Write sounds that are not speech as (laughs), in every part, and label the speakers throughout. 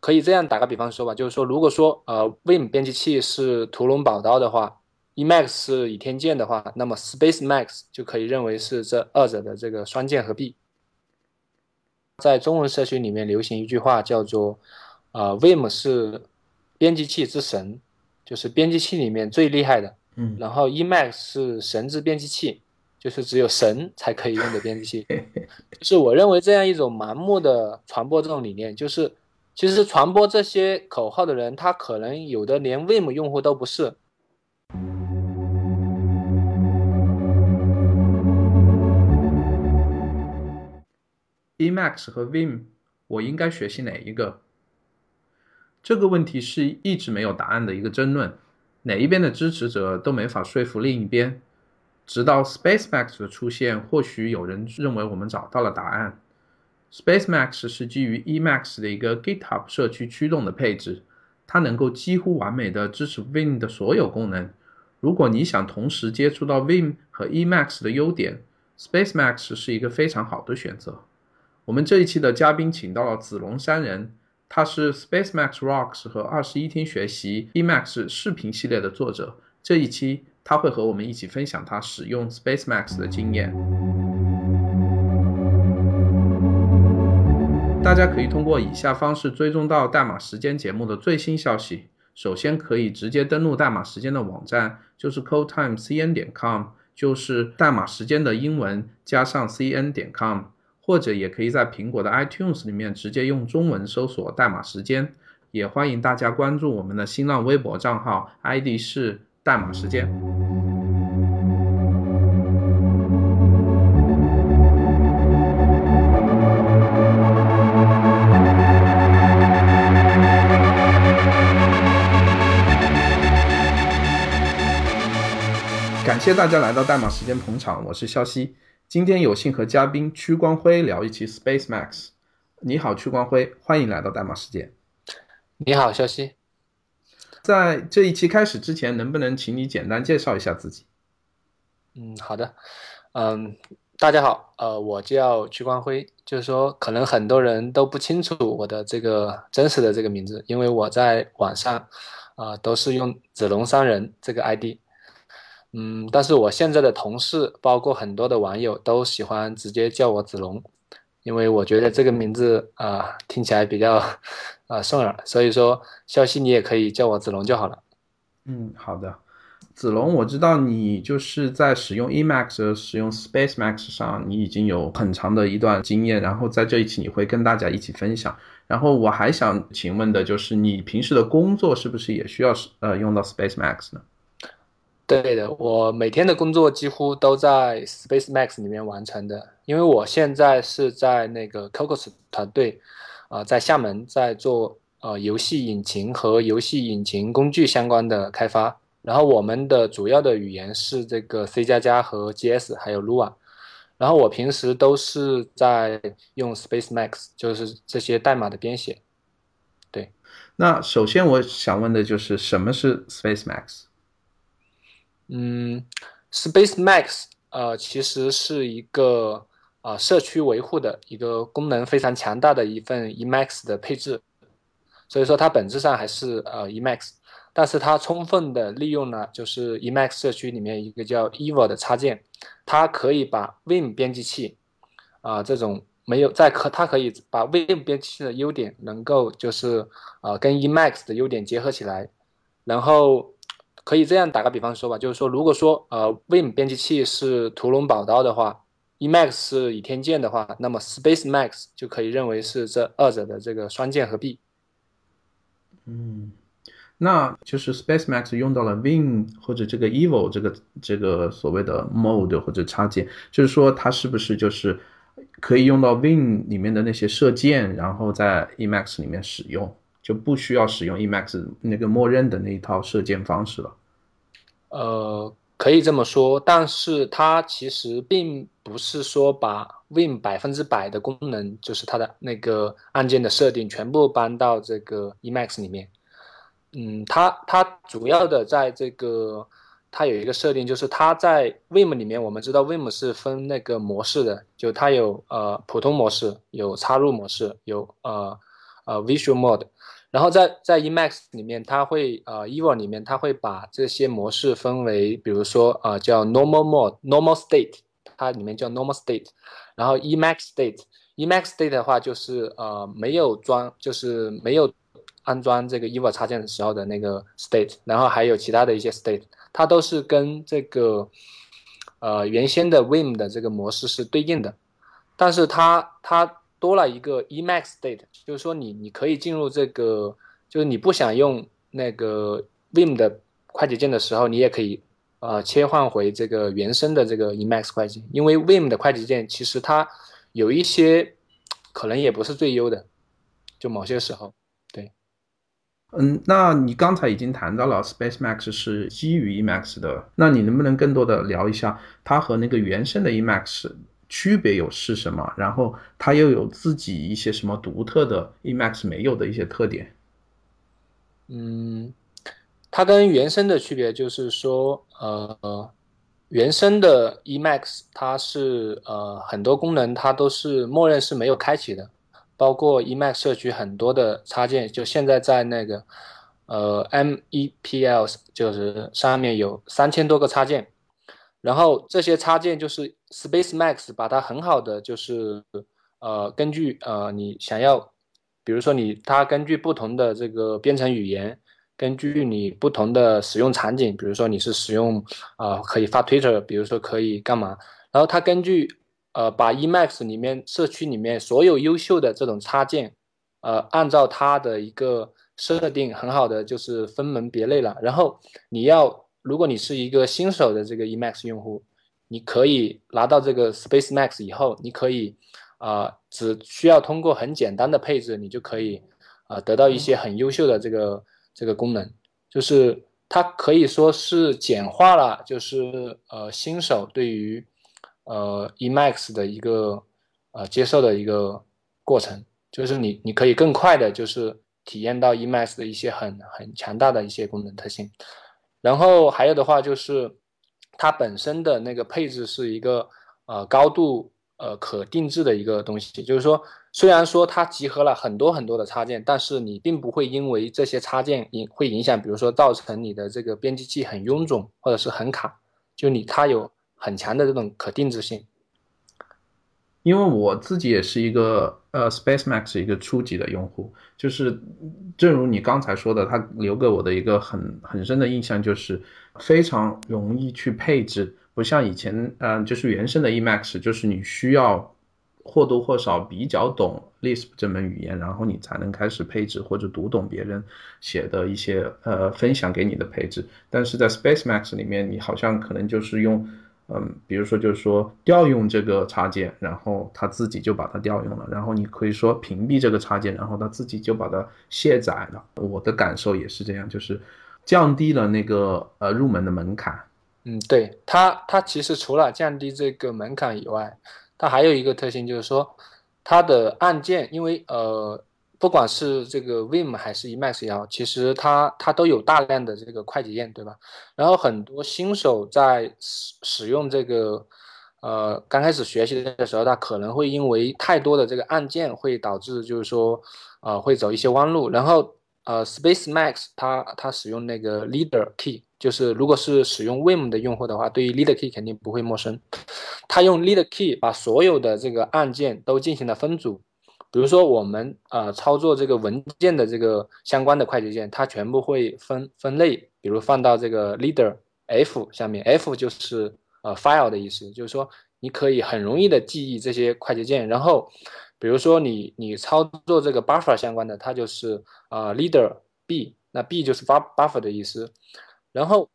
Speaker 1: 可以这样打个比方说吧，就是说，如果说呃 Vim 编辑器是屠龙宝刀的话，Emacs 是倚天剑的话，那么 Space Max 就可以认为是这二者的这个双剑合璧。在中文社区里面流行一句话叫做，呃，Vim 是编辑器之神，就是编辑器里面最厉害的。
Speaker 2: 嗯，
Speaker 1: 然后 Emacs 是神之编辑器，就是只有神才可以用的编辑器。(laughs) 就是我认为这样一种盲目的传播这种理念，就是。其实传播这些口号的人，他可能有的连 Vim 用户都不是。
Speaker 2: Emacs 和 Vim，我应该学习哪一个？这个问题是一直没有答案的一个争论，哪一边的支持者都没法说服另一边。直到 SpaceMax 的出现，或许有人认为我们找到了答案。SpaceMax 是基于 Emacs 的一个 GitHub 社区驱动的配置，它能够几乎完美的支持 Vim 的所有功能。如果你想同时接触到 Vim 和 Emacs 的优点，SpaceMax 是一个非常好的选择。我们这一期的嘉宾请到了子龙三人，他是 SpaceMax Rocks 和二十一天学习 Emacs 视频系列的作者。这一期他会和我们一起分享他使用 SpaceMax 的经验。大家可以通过以下方式追踪到代码时间节目的最新消息。首先，可以直接登录代码时间的网站，就是 codetimecn 点 com，就是代码时间的英文加上 cn 点 com，或者也可以在苹果的 iTunes 里面直接用中文搜索代码时间。也欢迎大家关注我们的新浪微博账号，ID 是代码时间。感谢大家来到代码时间捧场，我是肖西。今天有幸和嘉宾屈光辉聊一期 Space Max。你好，屈光辉，欢迎来到代码时间。
Speaker 1: 你好，肖西。
Speaker 2: 在这一期开始之前，能不能请你简单介绍一下自己？
Speaker 1: 嗯，好的。嗯，大家好，呃，我叫屈光辉，就是说，可能很多人都不清楚我的这个真实的这个名字，因为我在网上啊都是用子龙商人这个 ID。嗯，但是我现在的同事，包括很多的网友，都喜欢直接叫我子龙，因为我觉得这个名字啊听起来比较啊顺耳，所以说消息你也可以叫我子龙就好了。
Speaker 2: 嗯，好的，子龙，我知道你就是在使用 Emacs、使用 SpaceMax 上，你已经有很长的一段经验，然后在这一期你会跟大家一起分享。然后我还想请问的就是，你平时的工作是不是也需要呃用到 SpaceMax 呢？
Speaker 1: 对的，我每天的工作几乎都在 Space Max 里面完成的，因为我现在是在那个 Cocos 团队，啊，在厦门在做呃游戏引擎和游戏引擎工具相关的开发，然后我们的主要的语言是这个 C 加加和 GS 还有 Lua，然后我平时都是在用 Space Max，就是这些代码的编写。对，
Speaker 2: 那首先我想问的就是什么是 Space Max？
Speaker 1: 嗯，Space Max，呃，其实是一个啊社区维护的一个功能非常强大的一份 Emacs 的配置，所以说它本质上还是呃 Emacs，但是它充分的利用了就是 Emacs 社区里面一个叫 Evo 的插件，它可以把 Vim 编辑器啊这种没有在可它可以把 Vim 编辑器的优点能够就是啊跟 Emacs 的优点结合起来，然后。可以这样打个比方说吧，就是说，如果说呃，Vim 编辑器是屠龙宝刀的话，Emacs 是倚天剑的话，那么 Space Max 就可以认为是这二者的这个双剑合璧。
Speaker 2: 嗯，那就是 Space Max 用到了 Vim 或者这个 evil 这个这个所谓的 mode 或者插件，就是说它是不是就是可以用到 Vim 里面的那些射箭，然后在 Emacs 里面使用？就不需要使用 Emacs 那个默认的那一套射箭方式了。
Speaker 1: 呃，可以这么说，但是它其实并不是说把 Vim 百分之百的功能，就是它的那个按键的设定全部搬到这个 Emacs 里面。嗯，它它主要的在这个，它有一个设定，就是它在 Vim 里面，我们知道 Vim 是分那个模式的，就它有呃普通模式，有插入模式，有呃。呃 Visual Mode。然后在在 Emacs 里面，它会呃 Evo 里面它会把这些模式分为，比如说呃叫 Normal Mode、Normal State，它里面叫 Normal State，然后 Emacs State，Emacs State 的话就是呃没有装，就是没有安装这个 Evo 插件的时候的那个 State，然后还有其他的一些 State，它都是跟这个呃原先的 Vim 的这个模式是对应的，但是它它。多了一个 Emacs State，就是说你你可以进入这个，就是你不想用那个 Vim 的快捷键的时候，你也可以呃切换回这个原生的这个 Emacs 快捷，因为 Vim 的快捷键其实它有一些可能也不是最优的，就某些时候，对。
Speaker 2: 嗯，那你刚才已经谈到了 Space Max 是基于 Emacs 的，那你能不能更多的聊一下它和那个原生的 Emacs？区别有是什么？然后它又有自己一些什么独特的 EMAX 没有的一些特点？
Speaker 1: 嗯，它跟原生的区别就是说，呃，原生的 EMAX 它是呃很多功能它都是默认是没有开启的，包括 EMAX 社区很多的插件，就现在在那个呃 MEPL 就是上面有三千多个插件。然后这些插件就是 Space Max 把它很好的就是呃根据呃你想要，比如说你它根据不同的这个编程语言，根据你不同的使用场景，比如说你是使用啊可以发 Twitter，比如说可以干嘛，然后它根据呃把 Emacs 里面社区里面所有优秀的这种插件，呃按照它的一个设定很好的就是分门别类了，然后你要。如果你是一个新手的这个 Emacs 用户，你可以拿到这个 Space Max 以后，你可以啊，只需要通过很简单的配置，你就可以啊得到一些很优秀的这个这个功能，就是它可以说是简化了，就是呃新手对于呃 E Max 的一个呃接受的一个过程，就是你你可以更快的，就是体验到 E Max 的一些很很强大的一些功能特性。然后还有的话就是，它本身的那个配置是一个呃高度呃可定制的一个东西，就是说虽然说它集合了很多很多的插件，但是你并不会因为这些插件影会影响，比如说造成你的这个编辑器很臃肿或者是很卡，就你它有很强的这种可定制性。
Speaker 2: 因为我自己也是一个呃 Space Max 一个初级的用户，就是正如你刚才说的，它留给我的一个很很深的印象就是非常容易去配置，不像以前嗯就是原生的 Emacs，就是你需要或多或少比较懂 Lisp 这门语言，然后你才能开始配置或者读懂别人写的一些呃分享给你的配置，但是在 Space Max 里面，你好像可能就是用。嗯，比如说就是说调用这个插件，然后它自己就把它调用了，然后你可以说屏蔽这个插件，然后它自己就把它卸载了。我的感受也是这样，就是降低了那个呃入门的门槛。
Speaker 1: 嗯，对它它其实除了降低这个门槛以外，它还有一个特性就是说它的按键，因为呃。不管是这个 Vim 还是 Emacs 也好，其实它它都有大量的这个快捷键，对吧？然后很多新手在使使用这个，呃，刚开始学习的时候，他可能会因为太多的这个按键，会导致就是说，呃，会走一些弯路。然后，呃，Space Max 它它使用那个 Leader Key，就是如果是使用 Vim 的用户的话，对于 Leader Key 肯定不会陌生。它用 Leader Key 把所有的这个按键都进行了分组。比如说，我们呃操作这个文件的这个相关的快捷键，它全部会分分类，比如放到这个 leader F 下面，F 就是呃 file 的意思，就是说你可以很容易的记忆这些快捷键。然后，比如说你你操作这个 buffer 相关的，它就是呃 leader B，那 B 就是 buffer 的意思。然后，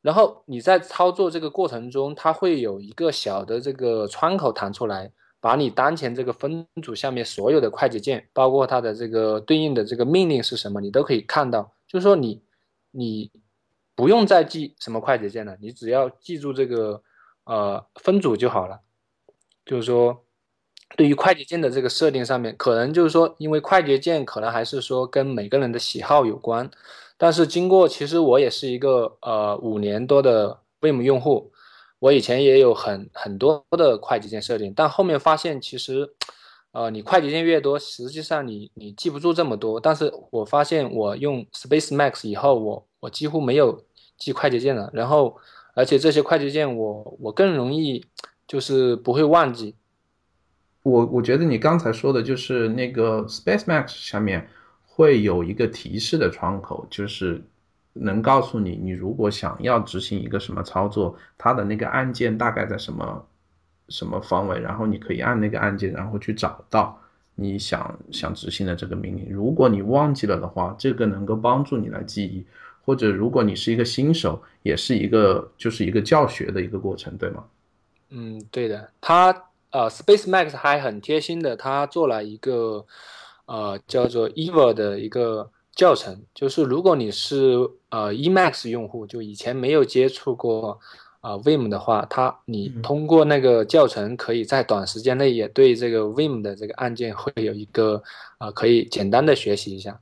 Speaker 1: 然后你在操作这个过程中，它会有一个小的这个窗口弹出来。把你当前这个分组下面所有的快捷键，包括它的这个对应的这个命令是什么，你都可以看到。就是说你你不用再记什么快捷键了，你只要记住这个呃分组就好了。就是说，对于快捷键的这个设定上面，可能就是说，因为快捷键可能还是说跟每个人的喜好有关。但是经过，其实我也是一个呃五年多的 Vim 用户。我以前也有很很多的快捷键设定，但后面发现其实，呃，你快捷键越多，实际上你你记不住这么多。但是我发现我用 Space Max 以后，我我几乎没有记快捷键了。然后，而且这些快捷键我我更容易就是不会忘记。
Speaker 2: 我我觉得你刚才说的就是那个 Space Max 下面会有一个提示的窗口，就是能告诉你，你如果想要执行一个什么操作，它的那个按键大概在什么。什么方位，然后你可以按那个按键，然后去找到你想想执行的这个命令。如果你忘记了的话，这个能够帮助你来记忆，或者如果你是一个新手，也是一个就是一个教学的一个过程，对吗？
Speaker 1: 嗯，对的。它呃，Space Max 还很贴心的，它做了一个呃叫做 Eva 的一个教程，就是如果你是呃 Emacs 用户，就以前没有接触过。啊，Vim 的话，它你通过那个教程，可以在短时间内也对这个 Vim 的这个按键会有一个啊，可以简单的学习一下。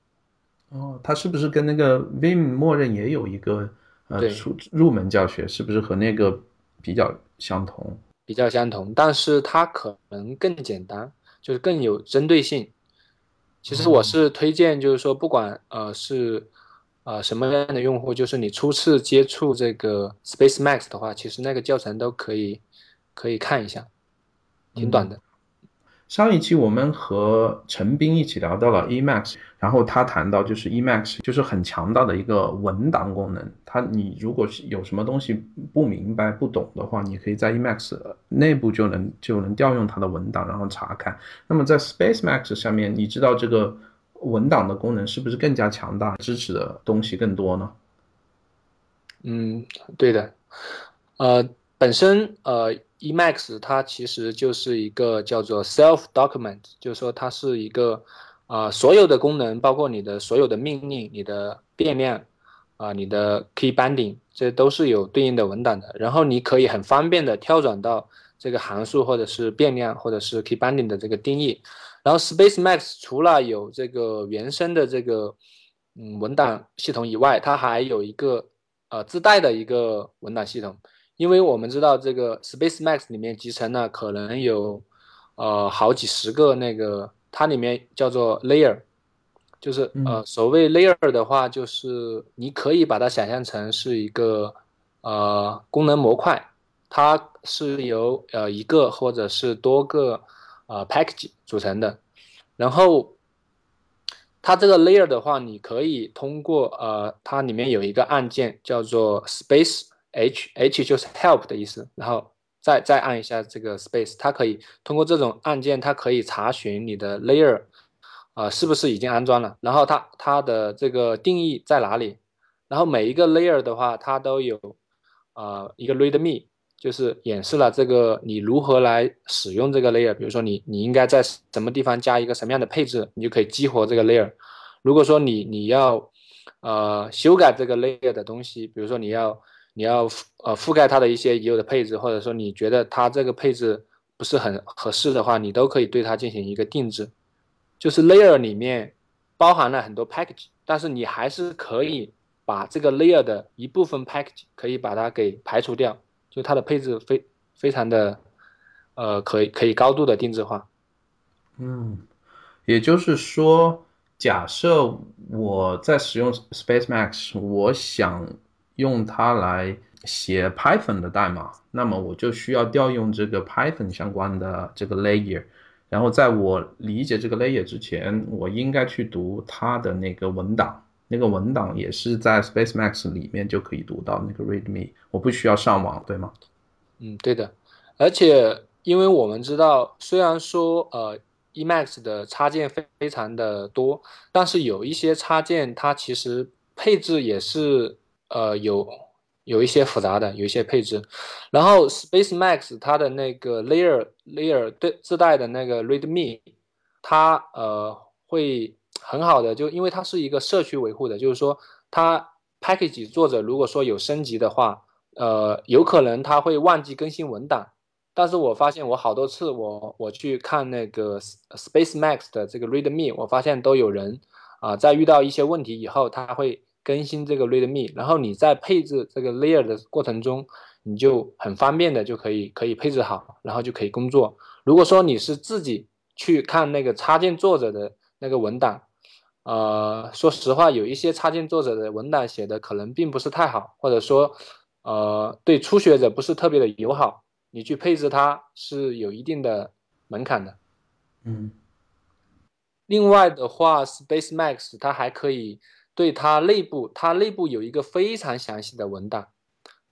Speaker 2: 哦，它是不是跟那个 Vim 默认也有一个呃入入门教学？是不是和那个比较相同？
Speaker 1: 比较相同，但是它可能更简单，就是更有针对性。其实我是推荐，就是说不管呃是。呃，什么样的用户？就是你初次接触这个 Space Max 的话，其实那个教程都可以可以看一下，挺短的。
Speaker 2: 上一期我们和陈斌一起聊到了 Emacs，然后他谈到就是 Emacs 就是很强大的一个文档功能。他你如果是有什么东西不明白不懂的话，你可以在 Emacs 内部就能就能调用它的文档，然后查看。那么在 Space Max 上面，你知道这个？文档的功能是不是更加强大，支持的东西更多呢？
Speaker 1: 嗯，对的。呃，本身呃，Emacs 它其实就是一个叫做 self document，就是说它是一个啊，所有的功能，包括你的所有的命令、你的变量啊、你的 key binding，这都是有对应的文档的。然后你可以很方便的跳转到这个函数或者是变量或者是 key binding 的这个定义。然后 Space Max 除了有这个原生的这个嗯文档系统以外，它还有一个呃自带的一个文档系统。因为我们知道这个 Space Max 里面集成了可能有呃好几十个那个，它里面叫做 layer，就是呃所谓 layer 的话，就是你可以把它想象成是一个呃功能模块，它是由呃一个或者是多个。呃，package 组成的，然后它这个 layer 的话，你可以通过呃，它里面有一个按键叫做 space h，h 就是 help 的意思，然后再再按一下这个 space，它可以通过这种按键，它可以查询你的 layer 啊是不是已经安装了，然后它它的这个定义在哪里，然后每一个 layer 的话，它都有啊一个 readme。就是演示了这个你如何来使用这个 layer，比如说你你应该在什么地方加一个什么样的配置，你就可以激活这个 layer。如果说你你要呃修改这个 layer 的东西，比如说你要你要呃覆盖它的一些已有的配置，或者说你觉得它这个配置不是很合适的话，你都可以对它进行一个定制。就是 layer 里面包含了很多 package，但是你还是可以把这个 layer 的一部分 package 可以把它给排除掉。就它的配置非非常的，呃，可以可以高度的定制化。
Speaker 2: 嗯，也就是说，假设我在使用 Space Max，我想用它来写 Python 的代码，那么我就需要调用这个 Python 相关的这个 layer。然后在我理解这个 layer 之前，我应该去读它的那个文档。那个文档也是在 Space Max 里面就可以读到那个 README，我不需要上网，对吗？
Speaker 1: 嗯，对的。而且，因为我们知道，虽然说呃 Emacs 的插件非非常的多，但是有一些插件它其实配置也是呃有有一些复杂的，有一些配置。然后 Space Max 它的那个 Layer Layer 对自带的那个 README，它呃会。很好的，就因为它是一个社区维护的，就是说它 package 作者如果说有升级的话，呃，有可能他会忘记更新文档。但是我发现我好多次我我去看那个 Space Max 的这个 README，我发现都有人啊，在遇到一些问题以后，他会更新这个 README，然后你在配置这个 layer 的过程中，你就很方便的就可以可以配置好，然后就可以工作。如果说你是自己去看那个插件作者的那个文档。呃，说实话，有一些插件作者的文档写的可能并不是太好，或者说，呃，对初学者不是特别的友好。你去配置它是有一定的门槛的。
Speaker 2: 嗯。
Speaker 1: 另外的话，Space Max 它还可以对它内部，它内部有一个非常详细的文档。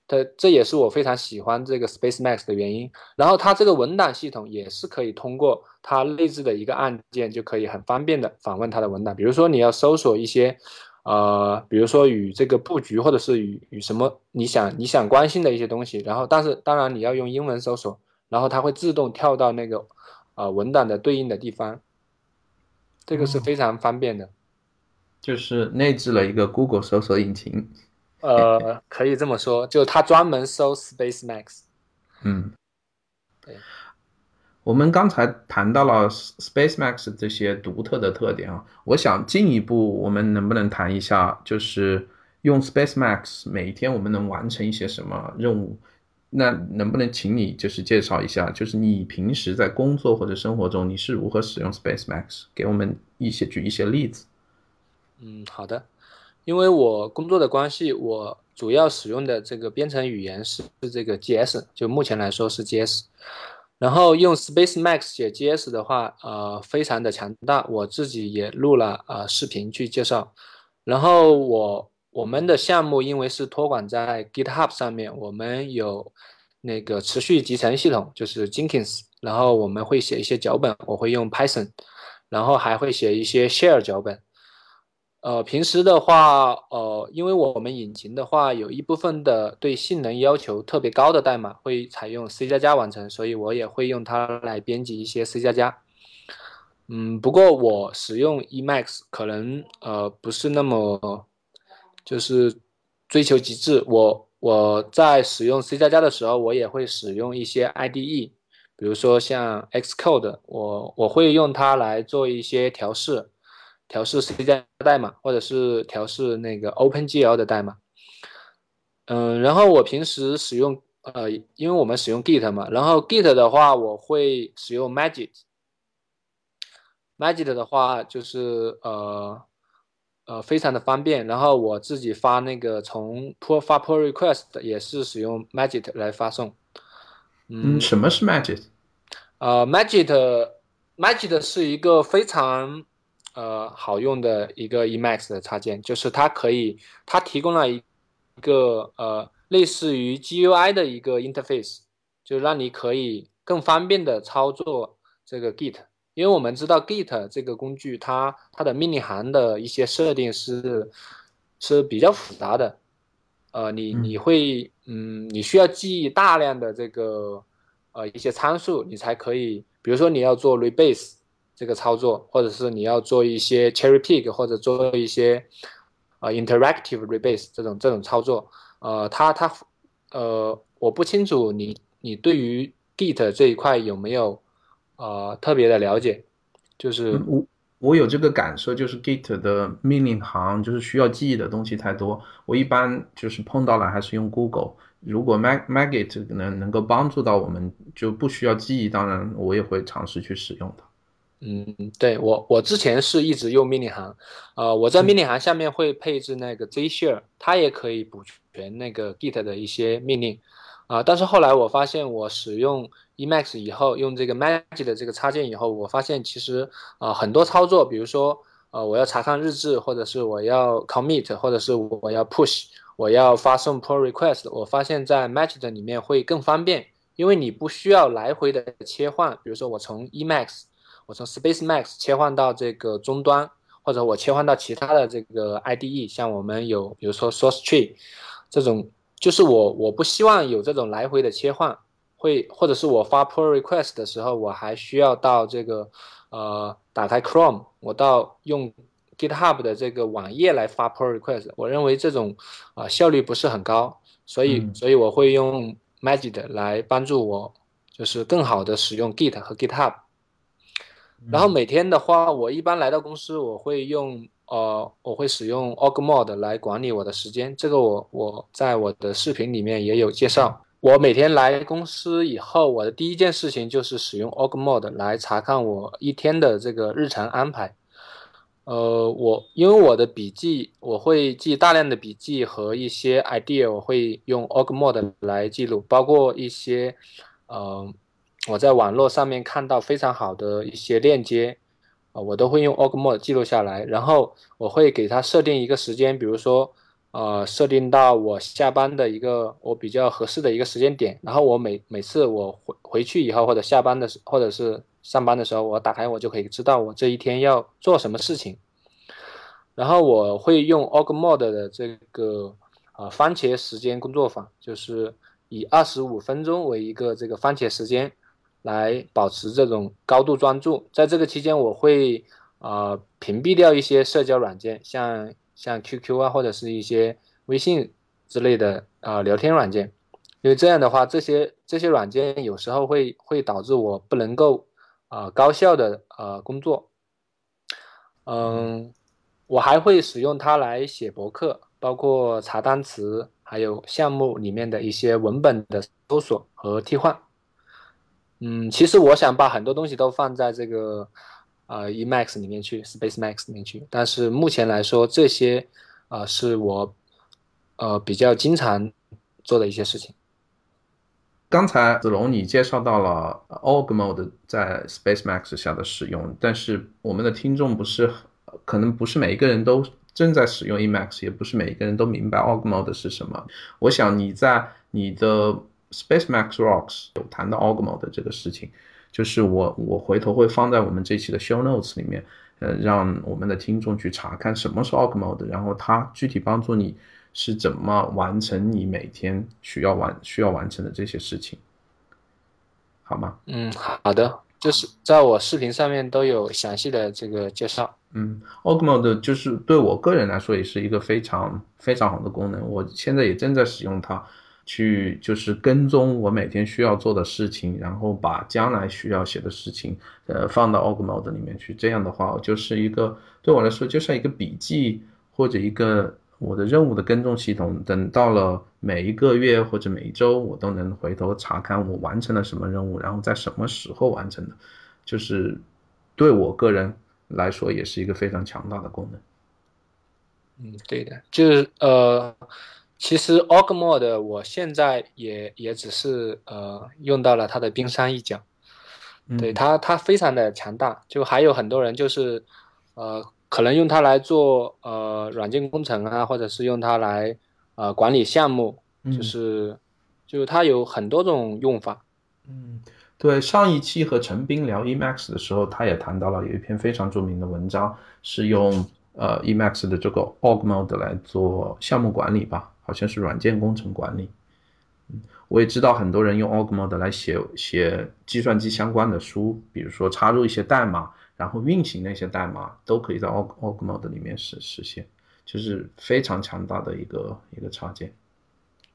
Speaker 1: 它这也是我非常喜欢这个 Space Max 的原因。然后它这个文档系统也是可以通过它内置的一个按键就可以很方便的访问它的文档。比如说你要搜索一些，呃，比如说与这个布局或者是与与什么你想你想关心的一些东西。然后但是当然你要用英文搜索，然后它会自动跳到那个呃文档的对应的地方。这个是非常方便的，
Speaker 2: 就是内置了一个 Google 搜索引擎。
Speaker 1: 呃，可以这么说，就它专门搜 Space Max。
Speaker 2: 嗯，
Speaker 1: 对。
Speaker 2: 我们刚才谈到了 Space Max 这些独特的特点啊，我想进一步，我们能不能谈一下，就是用 Space Max 每一天我们能完成一些什么任务？那能不能请你就是介绍一下，就是你平时在工作或者生活中你是如何使用 Space Max？给我们一些举一些例子。
Speaker 1: 嗯，好的。因为我工作的关系，我主要使用的这个编程语言是这个 GS，就目前来说是 GS。然后用 Space Max 写 GS 的话，呃，非常的强大。我自己也录了呃视频去介绍。然后我我们的项目因为是托管在 GitHub 上面，我们有那个持续集成系统，就是 Jenkins。然后我们会写一些脚本，我会用 Python，然后还会写一些 Share 脚本。呃，平时的话，呃，因为我们引擎的话，有一部分的对性能要求特别高的代码会采用 C 加加完成，所以我也会用它来编辑一些 C 加加。嗯，不过我使用 Emacs 可能呃不是那么就是追求极致。我我在使用 C 加加的时候，我也会使用一些 IDE，比如说像 Xcode，我我会用它来做一些调试。调试 C 加代码，或者是调试那个 OpenGL 的代码。嗯，然后我平时使用，呃，因为我们使用 Git 嘛，然后 Git 的话，我会使用 Magic。Magic 的话，就是呃呃非常的方便。然后我自己发那个从 pull 发 pull request 也是使用 Magic 来发送。
Speaker 2: 嗯，什么是 Magic？
Speaker 1: 呃，Magic Magic 是一个非常呃，好用的一个 Emacs 的插件，就是它可以，它提供了一个呃，类似于 GUI 的一个 interface，就让你可以更方便的操作这个 Git。因为我们知道 Git 这个工具，它它的命令行的一些设定是是比较复杂的，呃，你你会嗯，你需要记忆大量的这个呃一些参数，你才可以，比如说你要做 rebase。这个操作，或者是你要做一些 cherry pick，或者做一些呃 interactive rebase 这种这种操作，呃，它它呃，我不清楚你你对于 Git 这一块有没有呃特别的了解，就是
Speaker 2: 我我有这个感受，就是 Git 的命令行就是需要记忆的东西太多，我一般就是碰到了还是用 Google，如果 Mag Magit 能能够帮助到我们，就不需要记忆，当然我也会尝试去使用它。
Speaker 1: 嗯，对我我之前是一直用命令行，呃，我在命令行下面会配置那个 zshare，它也可以补全那个 git 的一些命令，啊，但是后来我发现我使用 Emacs 以后，用这个 Magic 的这个插件以后，我发现其实啊很多操作，比如说呃我要查看日志，或者是我要 commit，或者是我要 push，我要发送 pull request，我发现在 Magit 里面会更方便，因为你不需要来回的切换，比如说我从 Emacs。我从 Space Max 切换到这个终端，或者我切换到其他的这个 IDE，像我们有比如说 Source Tree 这种，就是我我不希望有这种来回的切换，会或者是我发 Pull Request 的时候，我还需要到这个呃打开 Chrome，我到用 GitHub 的这个网页来发 Pull Request，我认为这种啊效率不是很高，所以所以我会用 Magic 来帮助我，就是更好的使用 Git 和 GitHub。然后每天的话，我一般来到公司，我会用呃，我会使用 Org Mode 来管理我的时间。这个我我在我的视频里面也有介绍。我每天来公司以后，我的第一件事情就是使用 Org Mode 来查看我一天的这个日常安排。呃，我因为我的笔记，我会记大量的笔记和一些 idea，我会用 Org Mode 来记录，包括一些呃我在网络上面看到非常好的一些链接啊，我都会用 Org Mode 记录下来，然后我会给它设定一个时间，比如说呃设定到我下班的一个我比较合适的一个时间点，然后我每每次我回回去以后或者下班的时或者是。上班的时候，我打开我就可以知道我这一天要做什么事情。然后我会用 Org Mode 的这个啊番茄时间工作法，就是以二十五分钟为一个这个番茄时间，来保持这种高度专注。在这个期间，我会啊屏蔽掉一些社交软件，像像 QQ 啊或者是一些微信之类的啊聊天软件，因为这样的话，这些这些软件有时候会会导致我不能够。啊，高效的呃工作，嗯，我还会使用它来写博客，包括查单词，还有项目里面的一些文本的搜索和替换。嗯，其实我想把很多东西都放在这个呃，EMAX 里面去，Space Max 里面去，但是目前来说，这些啊是我呃比较经常做的一些事情。
Speaker 2: 刚才子龙你介绍到了 Org Mode 在 Space Max 下的使用，但是我们的听众不是可能不是每一个人都正在使用 EMAX，也不是每一个人都明白 Org Mode 是什么。我想你在你的 Space Max Rocks 有谈到 Org Mode 这个事情，就是我我回头会放在我们这期的 Show Notes 里面，呃，让我们的听众去查看什么是 Org Mode，然后它具体帮助你。是怎么完成你每天需要完需要完成的这些事情，好吗？
Speaker 1: 嗯，好的，就是在我视频上面都有详细的这个介绍。
Speaker 2: 嗯，Ogmode 就是对我个人来说也是一个非常非常好的功能，我现在也正在使用它，去就是跟踪我每天需要做的事情，然后把将来需要写的事情，呃，放到 Org Mode 里面去。这样的话，就是一个对我来说就像一个笔记或者一个。我的任务的跟踪系统，等到了每一个月或者每一周，我都能回头查看我完成了什么任务，然后在什么时候完成的，就是对我个人来说也是一个非常强大的功能。
Speaker 1: 嗯，对的，就是呃，其实 Org Mode 我现在也也只是呃用到了它的冰山一角，对它它非常的强大，就还有很多人就是呃。可能用它来做呃软件工程啊，或者是用它来呃管理项目，就是就是它有很多种用法。
Speaker 2: 嗯，对，上一期和陈斌聊 Emacs 的时候，他也谈到了有一篇非常著名的文章，是用呃 Emacs 的这个 Org Mode 来做项目管理吧，好像是软件工程管理。嗯，我也知道很多人用 Org Mode 来写写计算机相关的书，比如说插入一些代码。然后运行那些代码都可以在 Org Org Mode 里面实实现，就是非常强大的一个一个插件。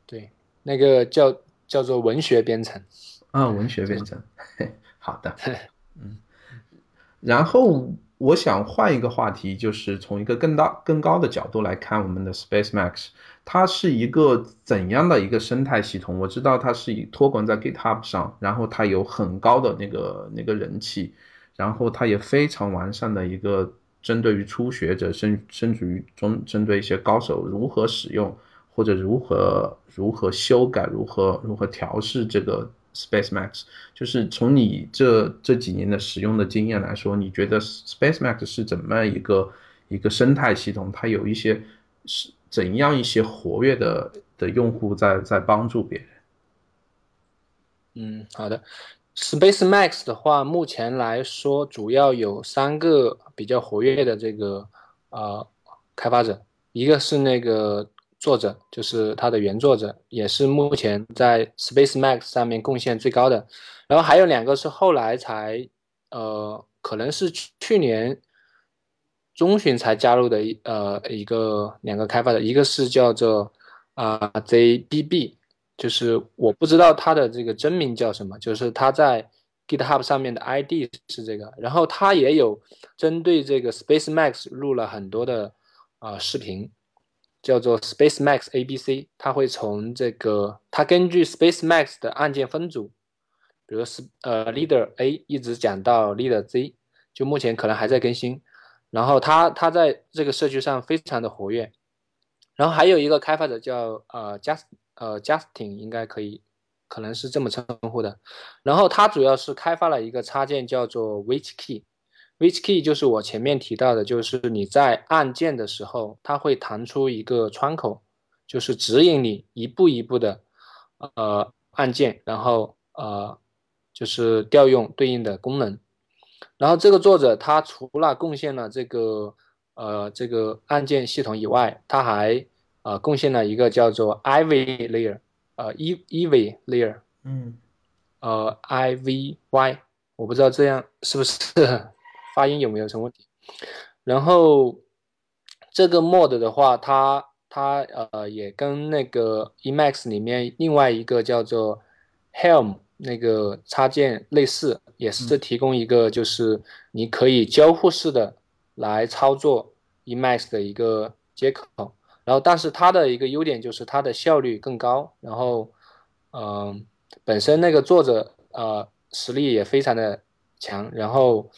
Speaker 1: 对，那个叫叫做文学编程。
Speaker 2: 啊，文学编程。(laughs) 好的。(laughs) 嗯。然后我想换一个话题，就是从一个更大更高的角度来看我们的 Space Max，它是一个怎样的一个生态系统？我知道它是以托管在 GitHub 上，然后它有很高的那个那个人气。然后它也非常完善的一个针对于初学者，甚甚至于中针对一些高手如何使用或者如何如何修改、如何如何调试这个 Space Max，就是从你这这几年的使用的经验来说，你觉得 Space Max 是怎么一个一个生态系统？它有一些是怎样一些活跃的的用户在在帮助别人？
Speaker 1: 嗯，好的。Space Max 的话，目前来说主要有三个比较活跃的这个呃开发者，一个是那个作者，就是它的原作者，也是目前在 Space Max 上面贡献最高的。然后还有两个是后来才呃，可能是去年中旬才加入的一呃一个两个开发者，一个是叫做啊 ZBB。就是我不知道他的这个真名叫什么，就是他在 GitHub 上面的 ID 是这个，然后他也有针对这个 Space Max 录了很多的啊视频，叫做 Space Max ABC，它会从这个它根据 Space Max 的按键分组，比如是呃 Leader A 一直讲到 Leader Z，就目前可能还在更新。然后它它在这个社区上非常的活跃。然后还有一个开发者叫呃 Just 呃 Justin，应该可以，可能是这么称呼的。然后他主要是开发了一个插件叫做 Which Key Which key 就是我前面提到的，就是你在按键的时候，它会弹出一个窗口，就是指引你一步一步的，呃，按键，然后呃，就是调用对应的功能。然后这个作者他除了贡献了这个呃这个按键系统以外，他还呃贡献了一个叫做 Ivy Layer，呃，E Ivy Layer，
Speaker 2: 嗯，
Speaker 1: 呃，I V Y，我不知道这样是不是。发音有没有什么问题？然后这个 mod 的话，它它呃也跟那个 Emacs 里面另外一个叫做 Helm 那个插件类似，也是提供一个就是你可以交互式的来操作 Emacs 的一个接口。然后，但是它的一个优点就是它的效率更高。然后，嗯，本身那个作者呃实力也非常的强。然后。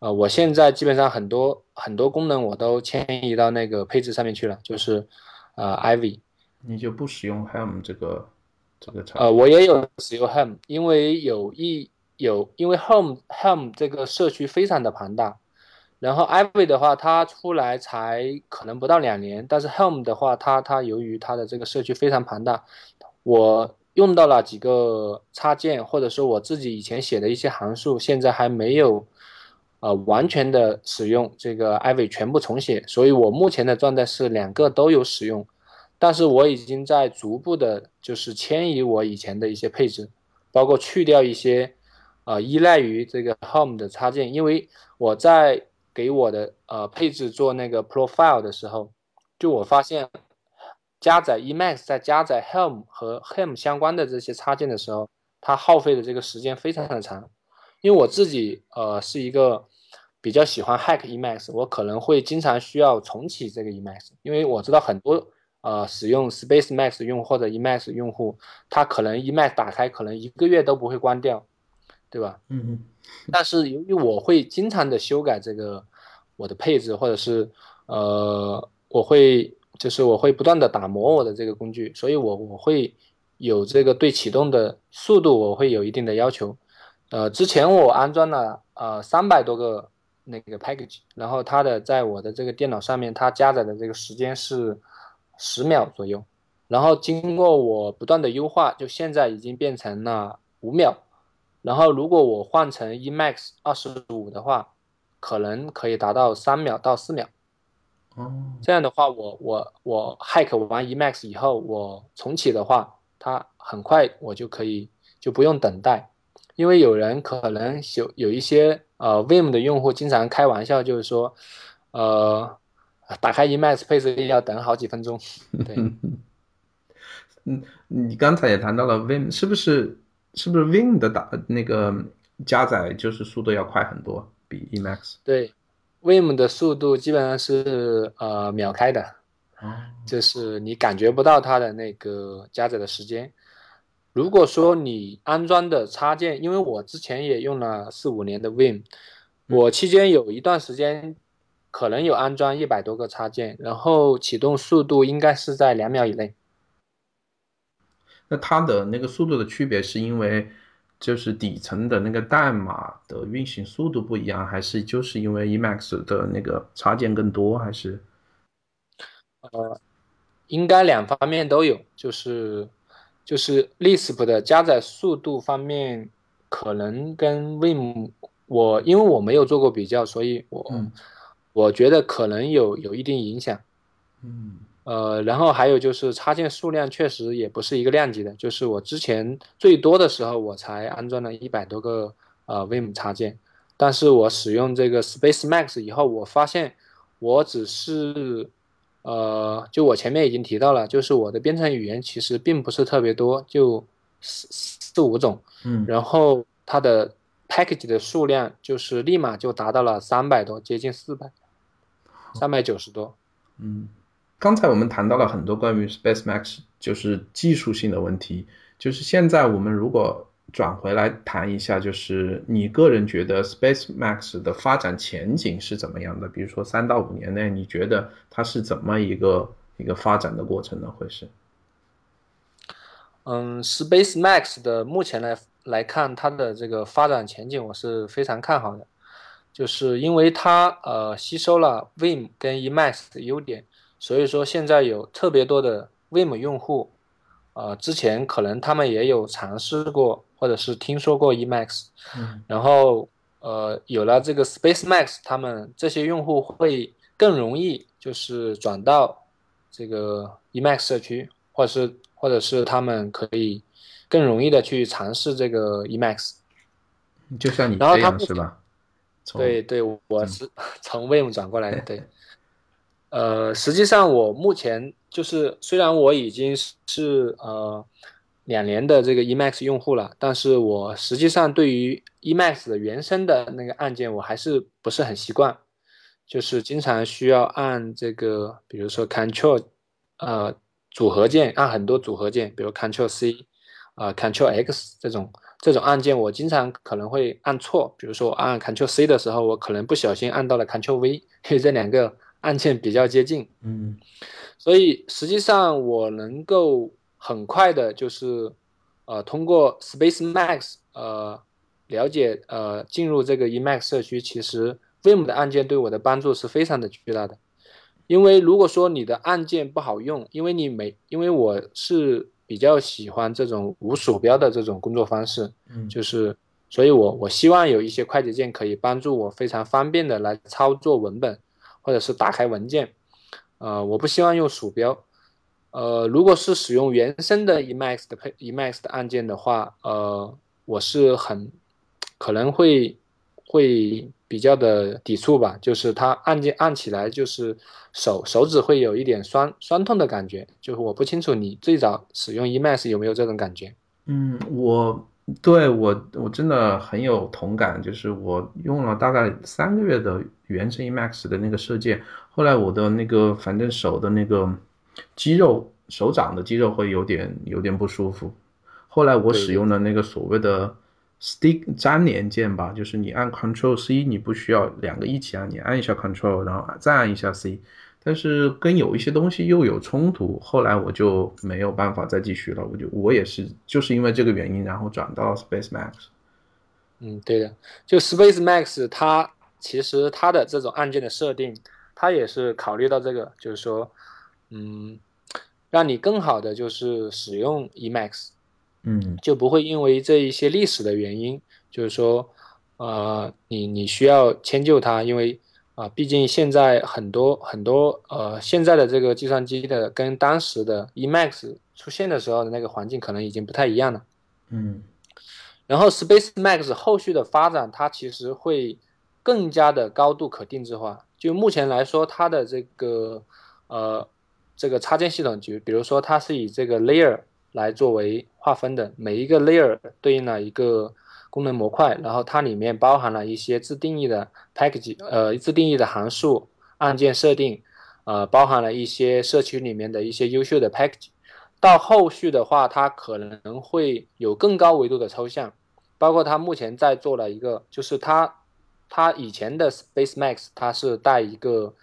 Speaker 1: 呃，我现在基本上很多很多功能我都迁移到那个配置上面去了，就是呃，Ivy。
Speaker 2: 你就不使用 Helm 这个这个
Speaker 1: 呃，我也有使用 Helm，因为有一有因为 Helm Helm 这个社区非常的庞大，然后 Ivy 的话它出来才可能不到两年，但是 Helm 的话它它由于它的这个社区非常庞大，我用到了几个插件，或者说我自己以前写的一些函数，现在还没有。呃，完全的使用这个 Ivy 全部重写，所以我目前的状态是两个都有使用，但是我已经在逐步的，就是迁移我以前的一些配置，包括去掉一些，呃，依赖于这个 Home 的插件，因为我在给我的呃配置做那个 Profile 的时候，就我发现加载 Emacs 在加载 Home 和 Home 相关的这些插件的时候，它耗费的这个时间非常的长。因为我自己呃是一个比较喜欢 hack Emacs，我可能会经常需要重启这个 Emacs，因为我知道很多呃使用 Space Max 用或者 Emacs 用户，他可能 Emacs 打开可能一个月都不会关掉，对吧？
Speaker 2: 嗯嗯。
Speaker 1: 但是由于我会经常的修改这个我的配置，或者是呃我会就是我会不断的打磨我的这个工具，所以我我会有这个对启动的速度我会有一定的要求。呃，之前我安装了呃三百多个那个 package，然后它的在我的这个电脑上面，它加载的这个时间是十秒左右，然后经过我不断的优化，就现在已经变成了五秒，然后如果我换成 Emacs 二十五的话，可能可以达到三秒到四秒。
Speaker 2: 哦，
Speaker 1: 这样的话，我我我 hack 完 Emacs 以后，我重启的话，它很快我就可以就不用等待。因为有人可能有有一些呃 Vim 的用户经常开玩笑，就是说，呃，打开 Emacs 配置要等好几分钟。对，(laughs)
Speaker 2: 嗯，你刚才也谈到了 Vim，是不是是不是 Vim 的打那个加载就是速度要快很多，比 Emacs？
Speaker 1: 对，Vim 的速度基本上是呃秒开的，就是你感觉不到它的那个加载的时间。如果说你安装的插件，因为我之前也用了四五年的 Win，我期间有一段时间可能有安装一百多个插件，然后启动速度应该是在两秒以内。
Speaker 2: 那它的那个速度的区别是因为就是底层的那个代码的运行速度不一样，还是就是因为 Emacs 的那个插件更多，还是？
Speaker 1: 呃，应该两方面都有，就是。就是 Lisp 的加载速度方面，可能跟 Vim 我因为我没有做过比较，所以我我觉得可能有有一定影响。
Speaker 2: 嗯，
Speaker 1: 呃，然后还有就是插件数量确实也不是一个量级的，就是我之前最多的时候我才安装了一百多个呃 Vim 插件，但是我使用这个 Space Max 以后，我发现我只是。呃，就我前面已经提到了，就是我的编程语言其实并不是特别多，就四四五种，
Speaker 2: 嗯，
Speaker 1: 然后它的 package 的数量就是立马就达到了三百多，接近四百，三百九十多，
Speaker 2: 嗯，刚才我们谈到了很多关于 Space Max 就是技术性的问题，就是现在我们如果转回来谈一下，就是你个人觉得 Space Max 的发展前景是怎么样的？比如说三到五年内，你觉得它是怎么一个一个发展的过程呢？会是？
Speaker 1: 嗯，Space Max 的目前来来看，它的这个发展前景我是非常看好的，就是因为它呃吸收了 Vim 跟 Emacs 的优点。所以说，现在有特别多的 Vim 用户，呃，之前可能他们也有尝试过，或者是听说过 Emacs，
Speaker 2: 嗯，
Speaker 1: 然后呃，有了这个 Space Max，他们这些用户会更容易就是转到这个 Emacs 社区，或者是或者是他们可以更容易的去尝试这个 Emacs，
Speaker 2: 就像你
Speaker 1: 这
Speaker 2: 样是吧？
Speaker 1: 对对，我是从 Vim 转过来的，对。(laughs) 呃，实际上我目前就是，虽然我已经是呃两年的这个 Emacs 用户了，但是我实际上对于 Emacs 的原生的那个按键我还是不是很习惯，就是经常需要按这个，比如说 Control，呃组合键，按很多组合键，比如 Control C，啊 Control X 这种这种按键，我经常可能会按错，比如说我按 Control C 的时候，我可能不小心按到了 Control V，(laughs) 因为这两个。按键比较接近，
Speaker 2: 嗯，
Speaker 1: 所以实际上我能够很快的，就是呃通过 Space Max 呃了解呃进入这个 Emacs 社区，其实 Vim 的按键对我的帮助是非常的巨大的。因为如果说你的按键不好用，因为你没因为我是比较喜欢这种无鼠标的这种工作方式，
Speaker 2: 嗯，
Speaker 1: 就是所以我我希望有一些快捷键可以帮助我非常方便的来操作文本。或者是打开文件，呃，我不希望用鼠标，呃，如果是使用原生的 Emacs 的配 Emacs 的按键的话，呃，我是很可能会会比较的抵触吧，就是它按键按起来就是手手指会有一点酸酸痛的感觉，就是我不清楚你最早使用 Emacs 有没有这种感觉？
Speaker 2: 嗯，我。对我，我真的很有同感。就是我用了大概三个月的原生 Emacs 的那个设计，后来我的那个反正手的那个肌肉、手掌的肌肉会有点有点不舒服。后来我使用的那个所谓的 Stick 粘连键吧，就是你按 Control C，你不需要两个一起按，你按一下 Control，然后再按一下 C。但是跟有一些东西又有冲突，后来我就没有办法再继续了。我就我也是就是因为这个原因，然后转到 Space Max。
Speaker 1: 嗯，对的，就 Space Max 它其实它的这种按键的设定，它也是考虑到这个，就是说，嗯，让你更好的就是使用 Emacs，
Speaker 2: 嗯，
Speaker 1: 就不会因为这一些历史的原因，就是说，呃，你你需要迁就它，因为。啊，毕竟现在很多很多呃，现在的这个计算机的跟当时的 Emacs 出现的时候的那个环境可能已经不太一样了。
Speaker 2: 嗯，
Speaker 1: 然后 Space Max 后续的发展，它其实会更加的高度可定制化。就目前来说，它的这个呃这个插件系统，就比如说它是以这个 layer 来作为划分的，每一个 layer 对应了一个。功能模块，然后它里面包含了一些自定义的 package，呃，自定义的函数、按键设定，呃，包含了一些社区里面的一些优秀的 package。到后续的话，它可能会有更高维度的抽象，包括它目前在做了一个，就是它它以前的 Space Max，它是带一个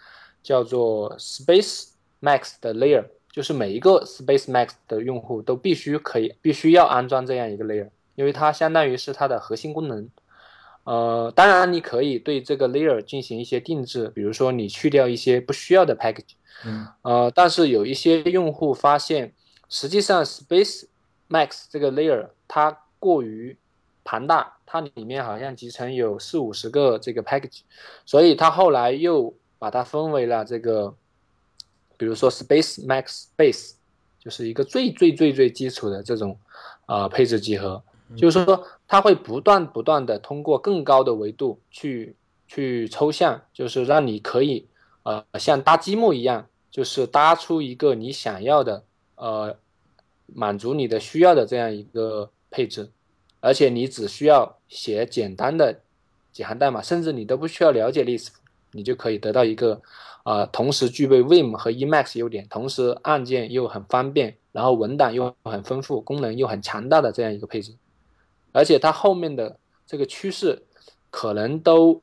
Speaker 1: 叫做 Space Max 的 layer，就是每一个 Space Max 的用户都必须可以必须要安装这样一个 layer。因为它相当于是它的核心功能，呃，当然你可以对这个 layer 进行一些定制，比如说你去掉一些不需要的 package，
Speaker 2: 嗯，
Speaker 1: 呃，但是有一些用户发现，实际上 Space Max 这个 layer 它过于庞大，它里面好像集成有四五十个这个 package，所以它后来又把它分为了这个，比如说 Space Max Base，就是一个最最最最基础的这种呃配置集合。就是说，它会不断不断的通过更高的维度去去抽象，就是让你可以呃像搭积木一样，就是搭出一个你想要的呃满足你的需要的这样一个配置，而且你只需要写简单的几行代码，甚至你都不需要了解 Lisp，你就可以得到一个呃，同时具备 Vim 和 Emacs 优点，同时按键又很方便，然后文档又很丰富，功能又很强大的这样一个配置。而且它后面的这个趋势，可能都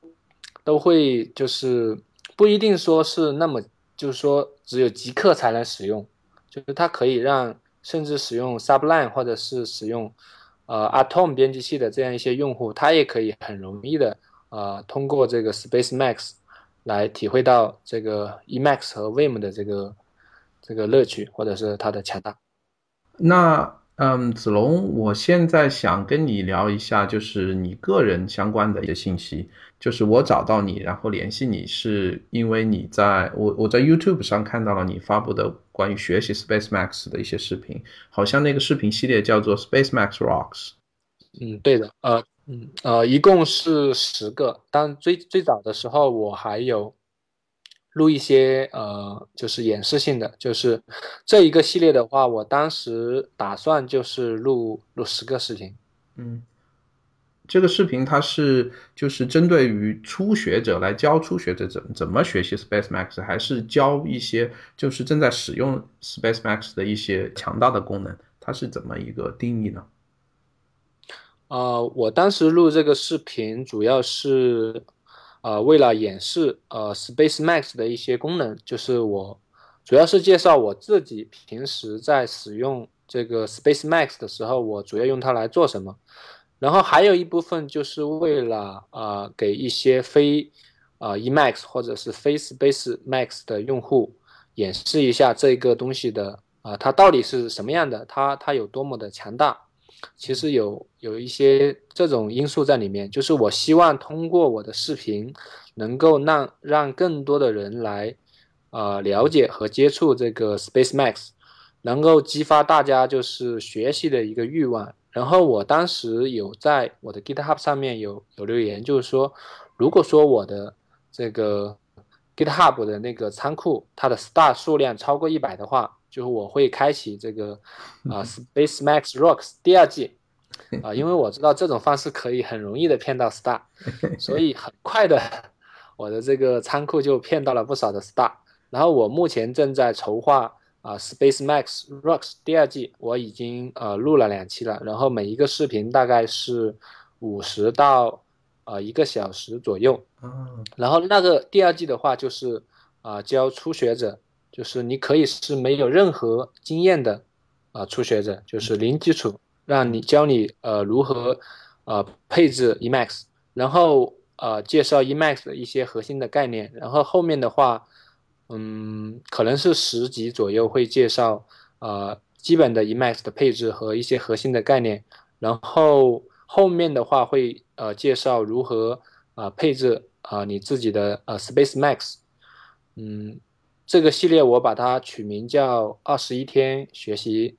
Speaker 1: 都会就是不一定说是那么，就是说只有极客才能使用，就是它可以让甚至使用 Sublime 或者是使用呃 Atom 编辑器的这样一些用户，他也可以很容易的呃通过这个 Space Max 来体会到这个 Emacs 和 Vim 的这个这个乐趣，或者是它的强大。
Speaker 2: 那。嗯，子龙，我现在想跟你聊一下，就是你个人相关的一些信息。就是我找到你，然后联系你，是因为你在我我在 YouTube 上看到了你发布的关于学习 Space Max 的一些视频，好像那个视频系列叫做 Space Max Rocks。
Speaker 1: 嗯，对的，呃，嗯，呃，一共是十个，但最最早的时候我还有。录一些呃，就是演示性的，就是这一个系列的话，我当时打算就是录录十个视频。
Speaker 2: 嗯，这个视频它是就是针对于初学者来教初学者怎怎么学习 Space Max，还是教一些就是正在使用 Space Max 的一些强大的功能？它是怎么一个定义呢？
Speaker 1: 呃，我当时录这个视频主要是。呃，为了演示呃 Space Max 的一些功能，就是我主要是介绍我自己平时在使用这个 Space Max 的时候，我主要用它来做什么。然后还有一部分就是为了呃给一些非呃 Emacs 或者是非 Space Max 的用户演示一下这个东西的啊，它到底是什么样的，它它有多么的强大。其实有有一些这种因素在里面，就是我希望通过我的视频，能够让让更多的人来，呃，了解和接触这个 Space Max，能够激发大家就是学习的一个欲望。然后我当时有在我的 GitHub 上面有有留言，就是说，如果说我的这个 GitHub 的那个仓库它的 star 数量超过一百的话。就是我会开启这个啊，(laughs) Space Max Rocks 第二季 (laughs) 啊，因为我知道这种方式可以很容易的骗到 Star，(laughs) 所以很快的我的这个仓库就骗到了不少的 Star。然后我目前正在筹划啊，Space Max Rocks 第二季，我已经呃录了两期了，然后每一个视频大概是五十到呃一个小时左右。然后那个第二季的话就是啊教初学者。就是你可以是没有任何经验的啊初学者，就是零基础，让你教你呃如何呃配置 Emacs，然后呃介绍 Emacs 的一些核心的概念，然后后面的话，嗯可能是十集左右会介绍呃基本的 Emacs 的配置和一些核心的概念，然后后面的话会呃介绍如何啊配置啊你自己的呃 Space Max，嗯。这个系列我把它取名叫“二十一天学习”，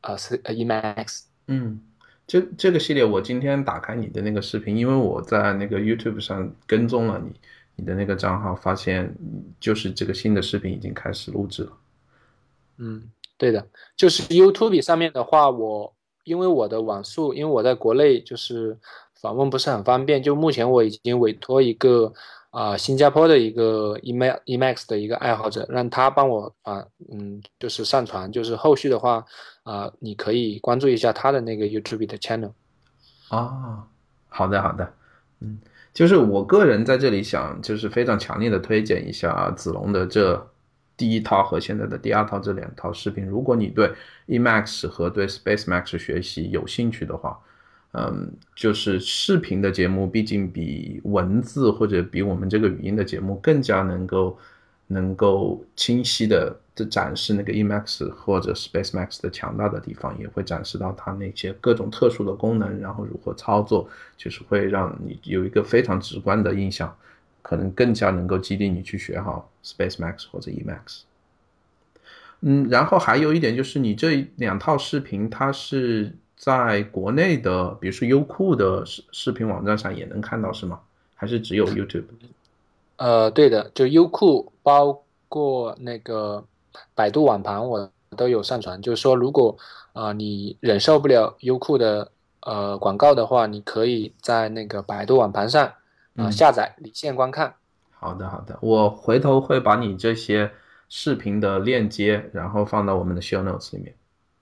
Speaker 1: 啊，是 Emacs。
Speaker 2: 嗯，这这个系列我今天打开你的那个视频，因为我在那个 YouTube 上跟踪了你你的那个账号，发现就是这个新的视频已经开始录制了。
Speaker 1: 嗯，对的，就是 YouTube 上面的话，我因为我的网速，因为我在国内就是访问不是很方便，就目前我已经委托一个。啊，新加坡的一个 Emax Emax 的一个爱好者，让他帮我啊，嗯，就是上传，就是后续的话，啊，你可以关注一下他的那个 YouTube 的 channel。
Speaker 2: 哦，好的好的，嗯，就是我个人在这里想，就是非常强烈的推荐一下子龙的这第一套和现在的第二套这两套视频，如果你对 Emax 和对 Space Max 学习有兴趣的话。嗯，就是视频的节目，毕竟比文字或者比我们这个语音的节目更加能够能够清晰的的展示那个 Emax 或者 Space Max 的强大的地方，也会展示到它那些各种特殊的功能，然后如何操作，就是会让你有一个非常直观的印象，可能更加能够激励你去学好 Space Max 或者 Emax。嗯，然后还有一点就是你这两套视频它是。在国内的，比如说优酷的视视频网站上也能看到是吗？还是只有 YouTube？
Speaker 1: 呃，对的，就优酷包括那个百度网盘，我都有上传。就是说，如果啊你忍受不了优酷的呃广告的话，你可以在那个百度网盘上啊下载离线观看。
Speaker 2: 好的，好的，我回头会把你这些视频的链接，然后放到我们的 show notes 里面。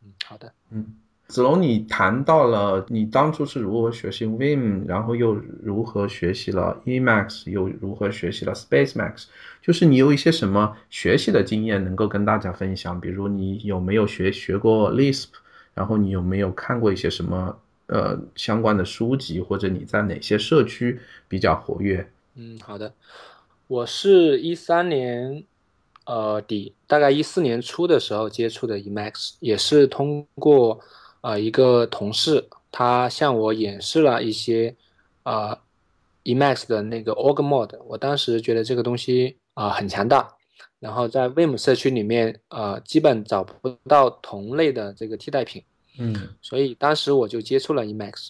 Speaker 1: 嗯，好的。
Speaker 2: 嗯，子龙，你谈到了你当初是如何学习 Vim，然后又如何学习了 Emacs，又如何学习了 SpaceMax，就是你有一些什么学习的经验能够跟大家分享？比如你有没有学学过 Lisp，然后你有没有看过一些什么呃相关的书籍，或者你在哪些社区比较活跃？
Speaker 1: 嗯，好的。我是一三年，呃底，大概一四年初的时候接触的 Emacs，也是通过呃一个同事，他向我演示了一些呃 Emacs 的那个 org mode，我当时觉得这个东西啊很强大，然后在 Vim 社区里面呃基本找不到同类的这个替代品，
Speaker 2: 嗯，
Speaker 1: 所以当时我就接触了 Emacs，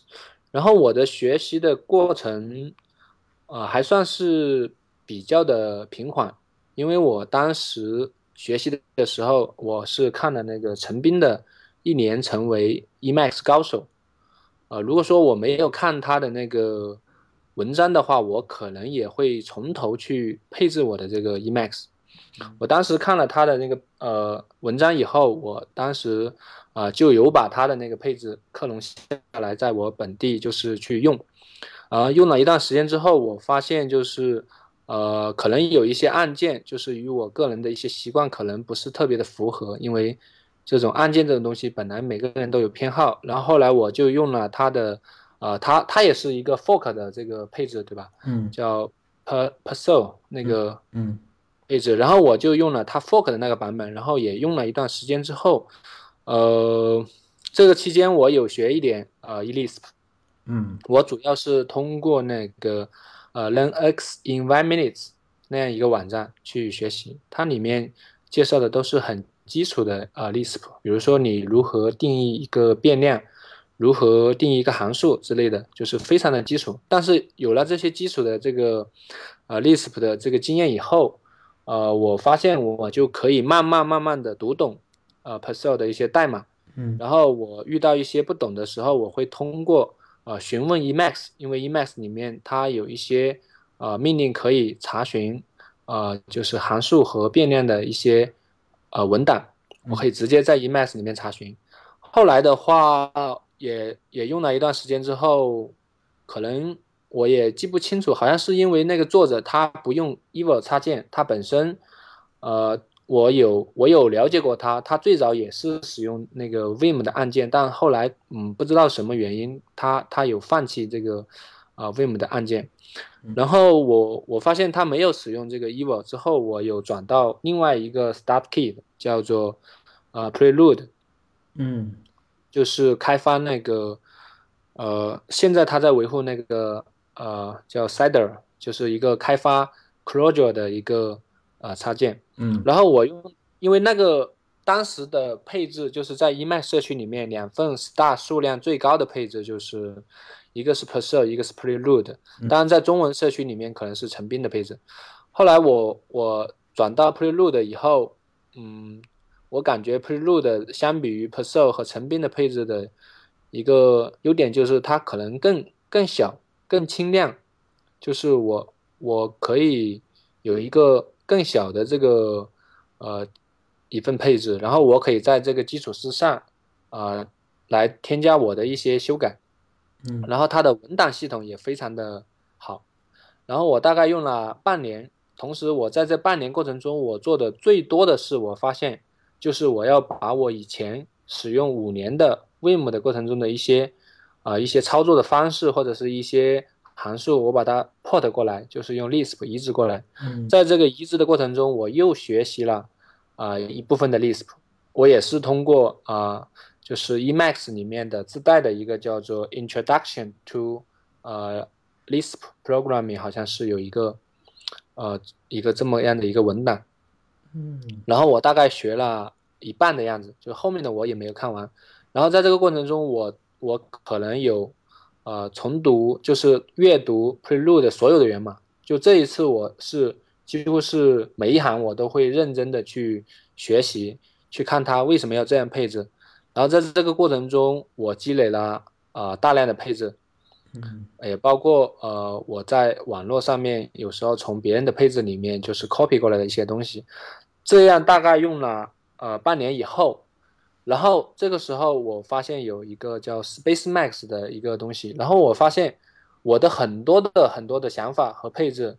Speaker 1: 然后我的学习的过程，呃还算是。比较的平缓，因为我当时学习的时候，我是看了那个陈斌的《一年成为 Emacs 高手》。呃，如果说我没有看他的那个文章的话，我可能也会从头去配置我的这个 Emacs。我当时看了他的那个呃文章以后，我当时啊就有把他的那个配置克隆下来，在我本地就是去用。啊，用了一段时间之后，我发现就是。呃，可能有一些按键就是与我个人的一些习惯可能不是特别的符合，因为这种按键这种东西本来每个人都有偏好。然后后来我就用了它的，呃，它它也是一个 fork 的这个配置，对吧？
Speaker 2: 嗯。
Speaker 1: 叫 per perso 那个
Speaker 2: 嗯
Speaker 1: 配置，然后我就用了它 fork 的那个版本，然后也用了一段时间之后，呃，这个期间我有学一点呃 Lisp，
Speaker 2: 嗯，
Speaker 1: 我主要是通过那个。呃，Learn X in One Minutes 那样一个网站去学习，它里面介绍的都是很基础的呃 Lisp，比如说你如何定义一个变量，如何定义一个函数之类的，就是非常的基础。但是有了这些基础的这个呃 Lisp 的这个经验以后，呃，我发现我就可以慢慢慢慢的读懂呃 Perl 的一些代码，
Speaker 2: 嗯，
Speaker 1: 然后我遇到一些不懂的时候，我会通过。呃，询问 Emacs，因为 Emacs 里面它有一些呃命令可以查询，呃，就是函数和变量的一些呃文档，我可以直接在 Emacs 里面查询。后来的话，也也用了一段时间之后，可能我也记不清楚，好像是因为那个作者他不用 Eval 插件，他本身呃。我有我有了解过他，他最早也是使用那个 Vim 的按键，但后来嗯不知道什么原因，他他有放弃这个啊 Vim 的按键，然后我我发现他没有使用这个 Eval 之后，我有转到另外一个 Start Key，叫做呃 Prelude，
Speaker 2: 嗯，
Speaker 1: 就是开发那个呃现在他在维护那个呃叫 Cider，就是一个开发 Clojure 的一个。呃，插件，
Speaker 2: 嗯，
Speaker 1: 然后我用，因为那个当时的配置就是在 Emacs 社区里面，两份 star 数量最高的配置就是一个是 Perl，一个是 Prelude。当然，在中文社区里面可能是陈斌的配置。后来我我转到 Prelude 以后，嗯，我感觉 Prelude 相比于 Perl 和陈斌的配置的一个优点就是它可能更更小、更轻量，就是我我可以有一个。更小的这个呃一份配置，然后我可以在这个基础之上啊来添加我的一些修改，
Speaker 2: 嗯，
Speaker 1: 然后它的文档系统也非常的好，然后我大概用了半年，同时我在这半年过程中，我做的最多的是我发现就是我要把我以前使用五年的 Vim 的过程中的一些啊一些操作的方式或者是一些。函数我把它 port 过来，就是用 Lisp 移植过来。在这个移植的过程中，我又学习了啊一部分的 Lisp。我也是通过啊，就是 Emacs 里面的自带的一个叫做 Introduction to 呃 Lisp Programming，好像是有一个呃一个这么样的一个文档。
Speaker 2: 嗯。
Speaker 1: 然后我大概学了一半的样子，就后面的我也没有看完。然后在这个过程中，我我可能有。呃，重读就是阅读 Prelude 所有的源码。就这一次，我是几乎是每一行我都会认真的去学习，去看它为什么要这样配置。然后在这个过程中，我积累了啊大量的配置。
Speaker 2: 嗯
Speaker 1: 也包括呃我在网络上面有时候从别人的配置里面就是 copy 过来的一些东西，这样大概用了呃半年以后，然后这个时候我发现有一个叫 Space Max 的一个东西，然后我发现我的很多的很多的想法和配置，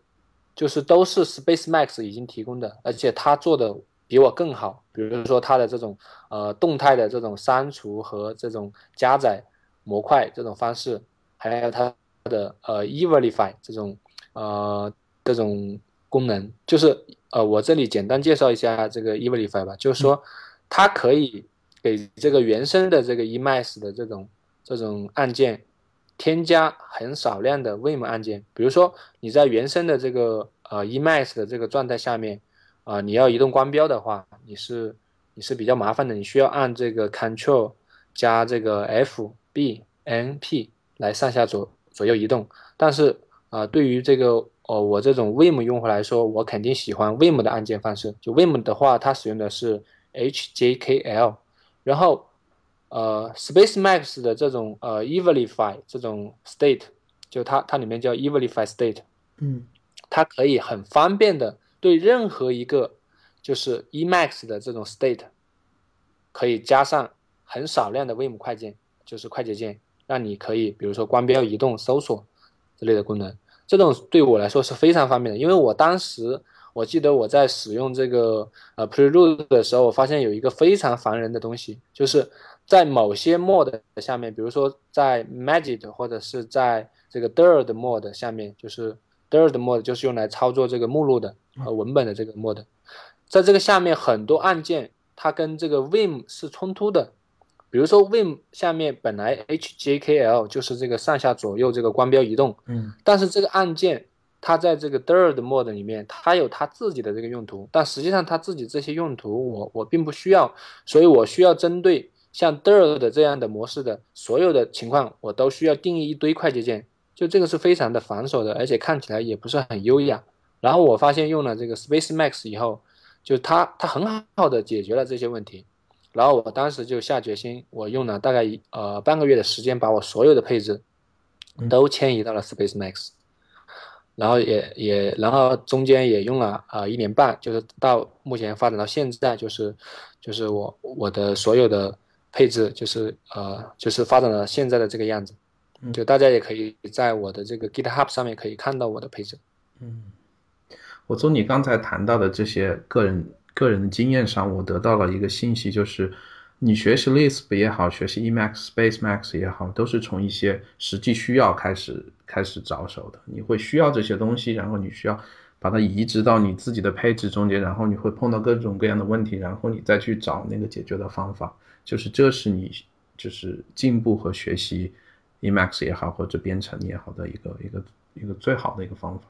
Speaker 1: 就是都是 Space Max 已经提供的，而且他做的比我更好，比如说它的这种呃动态的这种删除和这种加载模块这种方式。还有它的呃 Everify 这种呃这种功能，就是呃我这里简单介绍一下这个 Everify 吧，就是说它可以给这个原生的这个 Emacs 的这种这种按键添加很少量的 Vim 按键，比如说你在原生的这个呃 Emacs 的这个状态下面啊，你要移动光标的话，你是你是比较麻烦的，你需要按这个 Control 加这个 F B N P。来上下左左右移动，但是啊，对于这个哦我这种 Vim 用户来说，我肯定喜欢 Vim 的按键方式。就 Vim 的话，它使用的是 HJKL，然后呃 Space Max 的这种呃 Evilify 这种 state，就它它里面叫 Evilify state，
Speaker 2: 嗯，
Speaker 1: 它可以很方便的对任何一个就是 Emacs 的这种 state，可以加上很少量的 Vim 快键，就是快捷键。让你可以，比如说光标移动、搜索之类的功能，这种对我来说是非常方便的。因为我当时我记得我在使用这个呃 Prelude 的时候，我发现有一个非常烦人的东西，就是在某些 Mode 下面，比如说在 Magic 或者是在这个 Third Mode 下面，就是 Third Mode 就是用来操作这个目录的和文本的这个 Mode，在这个下面很多按键它跟这个 Vim 是冲突的。比如说 Vim 下面本来 HJKL 就是这个上下左右这个光标移动，
Speaker 2: 嗯，
Speaker 1: 但是这个按键它在这个 Third Mode 里面，它有它自己的这个用途，但实际上它自己这些用途我我并不需要，所以我需要针对像 Third 这样的模式的所有的情况，我都需要定义一堆快捷键，就这个是非常的繁琐的，而且看起来也不是很优雅。然后我发现用了这个 Space Max 以后，就它它很好的解决了这些问题。然后我当时就下决心，我用了大概一呃半个月的时间，把我所有的配置都迁移到了 Space Max，然后也也然后中间也用了呃一年半，就是到目前发展到现在，就是就是我我的所有的配置就是呃就是发展到现在的这个样子，嗯就大家也可以在我的这个 GitHub 上面可以看到我的配置。
Speaker 2: 嗯，我从你刚才谈到的这些个人。个人的经验上，我得到了一个信息，就是你学习 Lisp 也好，学习 Emacs、Space Max 也好，都是从一些实际需要开始开始着手的。你会需要这些东西，然后你需要把它移植到你自己的配置中间，然后你会碰到各种各样的问题，然后你再去找那个解决的方法。就是这是你就是进步和学习 Emacs 也好，或者编程也好的一个一个一个最好的一个方法。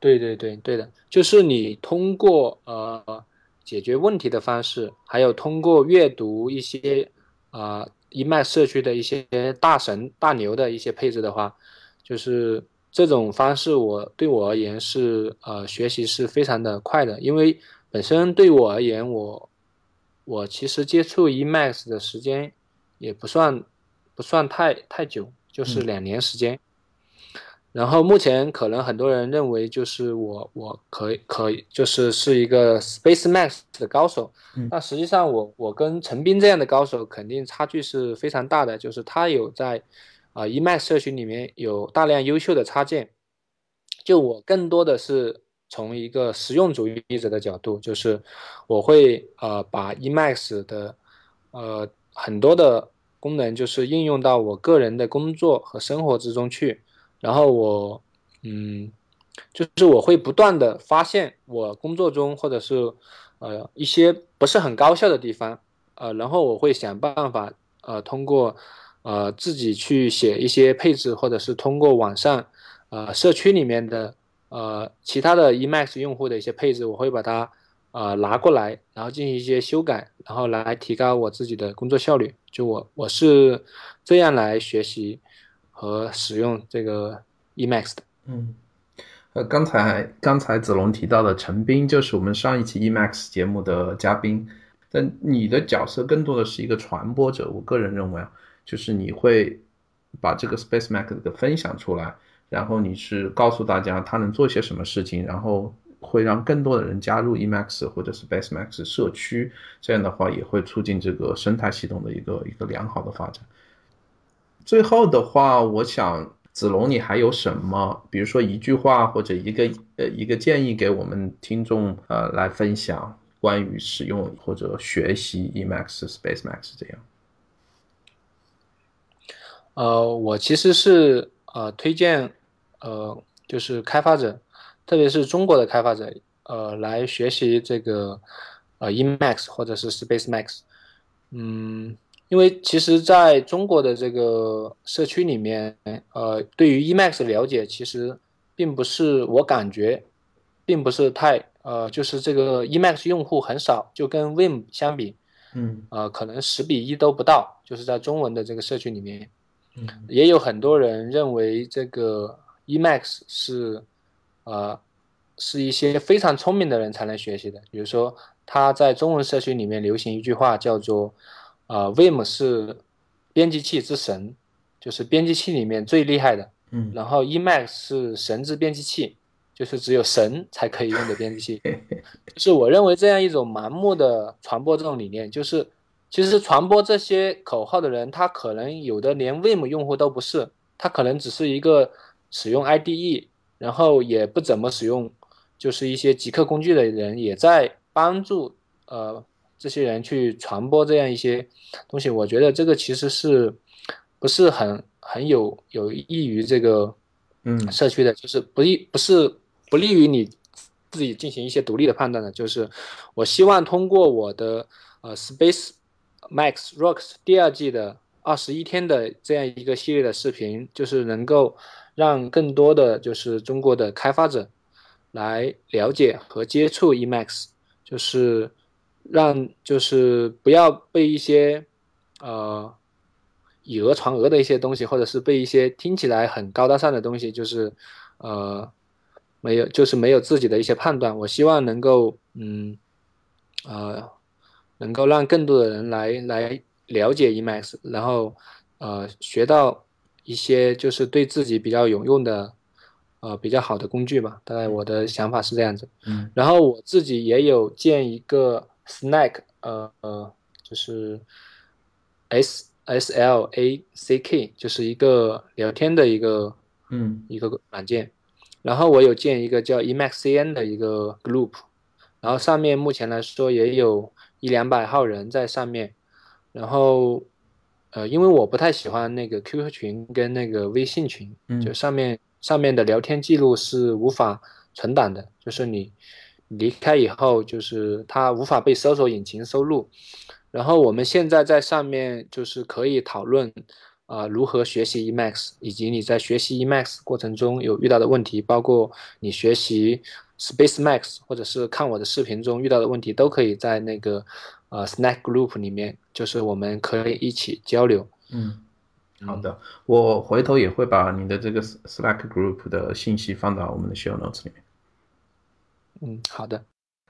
Speaker 1: 对对对对的，就是你通过呃解决问题的方式，还有通过阅读一些啊 Emacs 社区的一些大神大牛的一些配置的话，就是这种方式，我对我而言是呃学习是非常的快的，因为本身对我而言，我我其实接触 Emacs 的时间也不算不算太太久，就是两年时间。然后目前可能很多人认为就是我我可以可以就是是一个 Space Max 的高手，那实际上我我跟陈斌这样的高手肯定差距是非常大的，就是他有在啊 Emacs 社群里面有大量优秀的插件，就我更多的是从一个实用主义者的角度，就是我会呃把 Emacs 的呃很多的功能就是应用到我个人的工作和生活之中去。然后我，嗯，就是我会不断的发现我工作中或者是，呃，一些不是很高效的地方，呃，然后我会想办法，呃，通过，呃，自己去写一些配置，或者是通过网上，呃，社区里面的，呃，其他的 Emacs 用户的一些配置，我会把它，呃，拿过来，然后进行一些修改，然后来提高我自己的工作效率。就我我是这样来学习。和使用这个 Emacs 的，
Speaker 2: 嗯，呃，刚才刚才子龙提到的陈斌就是我们上一期 Emacs 节目的嘉宾，但你的角色更多的是一个传播者。我个人认为啊，就是你会把这个 Space Max 的分享出来，然后你是告诉大家它能做些什么事情，然后会让更多的人加入 Emacs 或者是 Space Max 社区，这样的话也会促进这个生态系统的一个一个良好的发展。最后的话，我想子龙，你还有什么，比如说一句话或者一个呃一个建议给我们听众呃来分享关于使用或者学习 Emacs Space Max 这样？
Speaker 1: 呃，我其实是呃推荐呃就是开发者，特别是中国的开发者呃来学习这个呃 Emacs 或者是 Space Max，嗯。因为其实在中国的这个社区里面，呃，对于 Emacs 的了解其实并不是我感觉，并不是太呃，就是这个 Emacs 用户很少，就跟 Vim 相比，
Speaker 2: 嗯，
Speaker 1: 呃，可能十比一都不到，就是在中文的这个社区里面，
Speaker 2: 嗯，
Speaker 1: 也有很多人认为这个 Emacs 是，呃，是一些非常聪明的人才能学习的，比如说他在中文社区里面流行一句话叫做。啊，Vim 是编辑器之神，就是编辑器里面最厉害的。
Speaker 2: 嗯，
Speaker 1: 然后 Emacs 是神之编辑器，就是只有神才可以用的编辑器。(laughs) 就是我认为这样一种盲目的传播这种理念，就是其实传播这些口号的人，他可能有的连 Vim 用户都不是，他可能只是一个使用 IDE，然后也不怎么使用，就是一些极客工具的人，也在帮助呃。这些人去传播这样一些东西，我觉得这个其实是不是很很有有益于这个
Speaker 2: 嗯
Speaker 1: 社区的，就是不利不是不利于你自己进行一些独立的判断的。就是我希望通过我的呃 Space Max Rocks 第二季的二十一天的这样一个系列的视频，就是能够让更多的就是中国的开发者来了解和接触 Emacs，就是。让就是不要被一些呃以讹传讹的一些东西，或者是被一些听起来很高大上的东西，就是呃没有就是没有自己的一些判断。我希望能够嗯呃能够让更多的人来来了解 Emacs，然后呃学到一些就是对自己比较有用的呃比较好的工具吧。大概我的想法是这样子。
Speaker 2: 嗯，
Speaker 1: 然后我自己也有建一个。Snack，呃呃，就是 S S L A C K，就是一个聊天的一个，
Speaker 2: 嗯，
Speaker 1: 一个软件。然后我有建一个叫 Emacs CN 的一个 group，然后上面目前来说也有一两百号人在上面。然后，呃，因为我不太喜欢那个 QQ 群跟那个微信群，就上面上面的聊天记录是无法存档的，就是你。离开以后，就是它无法被搜索引擎收录。然后我们现在在上面就是可以讨论，啊，如何学习 Emacs，以及你在学习 Emacs 过程中有遇到的问题，包括你学习 Space Max 或者是看我的视频中遇到的问题，都可以在那个呃 Snack Group 里面，就是我们可以一起交流。
Speaker 2: 嗯，好的，我回头也会把你的这个 Slack Group 的信息放到我们的 Show Notes 里面。
Speaker 1: 嗯，好的。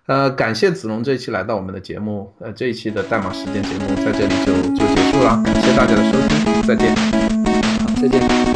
Speaker 2: 呃，感谢子龙这一期来到我们的节目，呃，这一期的代码时间节目在这里就就结束了，感谢大家的收听，再见。
Speaker 1: 好，再见。